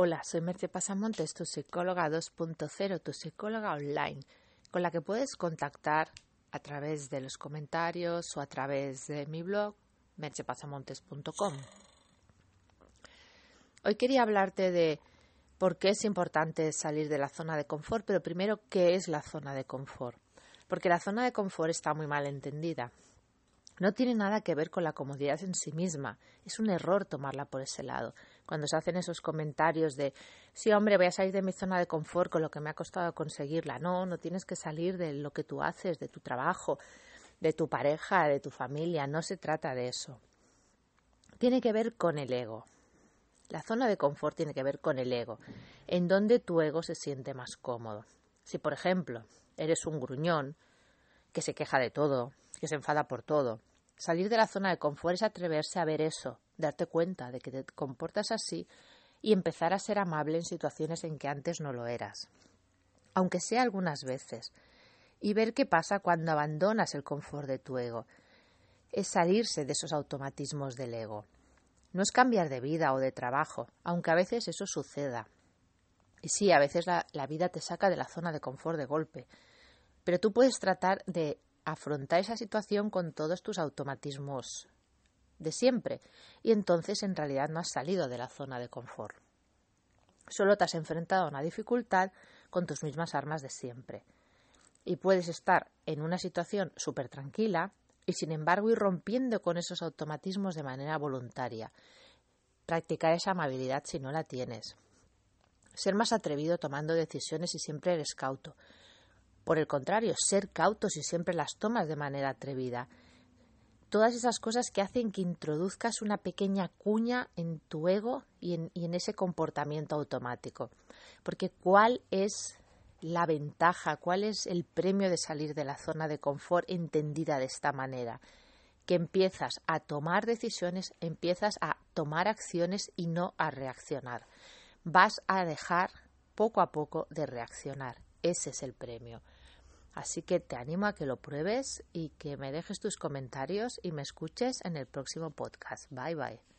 Hola, soy Merce Pasamontes, tu psicóloga 2.0, tu psicóloga online, con la que puedes contactar a través de los comentarios o a través de mi blog mercepasamontes.com. Hoy quería hablarte de por qué es importante salir de la zona de confort, pero primero, ¿qué es la zona de confort? Porque la zona de confort está muy mal entendida. No tiene nada que ver con la comodidad en sí misma. Es un error tomarla por ese lado. Cuando se hacen esos comentarios de sí, hombre, voy a salir de mi zona de confort con lo que me ha costado conseguirla. No, no tienes que salir de lo que tú haces, de tu trabajo, de tu pareja, de tu familia. No se trata de eso. Tiene que ver con el ego. La zona de confort tiene que ver con el ego, en donde tu ego se siente más cómodo. Si, por ejemplo, eres un gruñón que se queja de todo, que se enfada por todo, Salir de la zona de confort es atreverse a ver eso, darte cuenta de que te comportas así y empezar a ser amable en situaciones en que antes no lo eras, aunque sea algunas veces, y ver qué pasa cuando abandonas el confort de tu ego. Es salirse de esos automatismos del ego. No es cambiar de vida o de trabajo, aunque a veces eso suceda. Y sí, a veces la, la vida te saca de la zona de confort de golpe, pero tú puedes tratar de afrontar esa situación con todos tus automatismos de siempre y entonces en realidad no has salido de la zona de confort. Solo te has enfrentado a una dificultad con tus mismas armas de siempre. Y puedes estar en una situación súper tranquila y sin embargo ir rompiendo con esos automatismos de manera voluntaria. Practicar esa amabilidad si no la tienes. Ser más atrevido tomando decisiones si siempre eres cauto. Por el contrario, ser cautos y siempre las tomas de manera atrevida. Todas esas cosas que hacen que introduzcas una pequeña cuña en tu ego y en, ese comportamiento automático. Porque ¿cuál es la ventaja, cuál es el premio de salir de la zona de confort entendida de esta manera? Que empiezas a tomar decisiones, empiezas a tomar acciones y no a reaccionar. Vas a dejar poco a poco de reaccionar. Ese es el premio. Así que te animo a que lo pruebes y que me dejes tus comentarios y me escuches en el próximo podcast. Bye bye.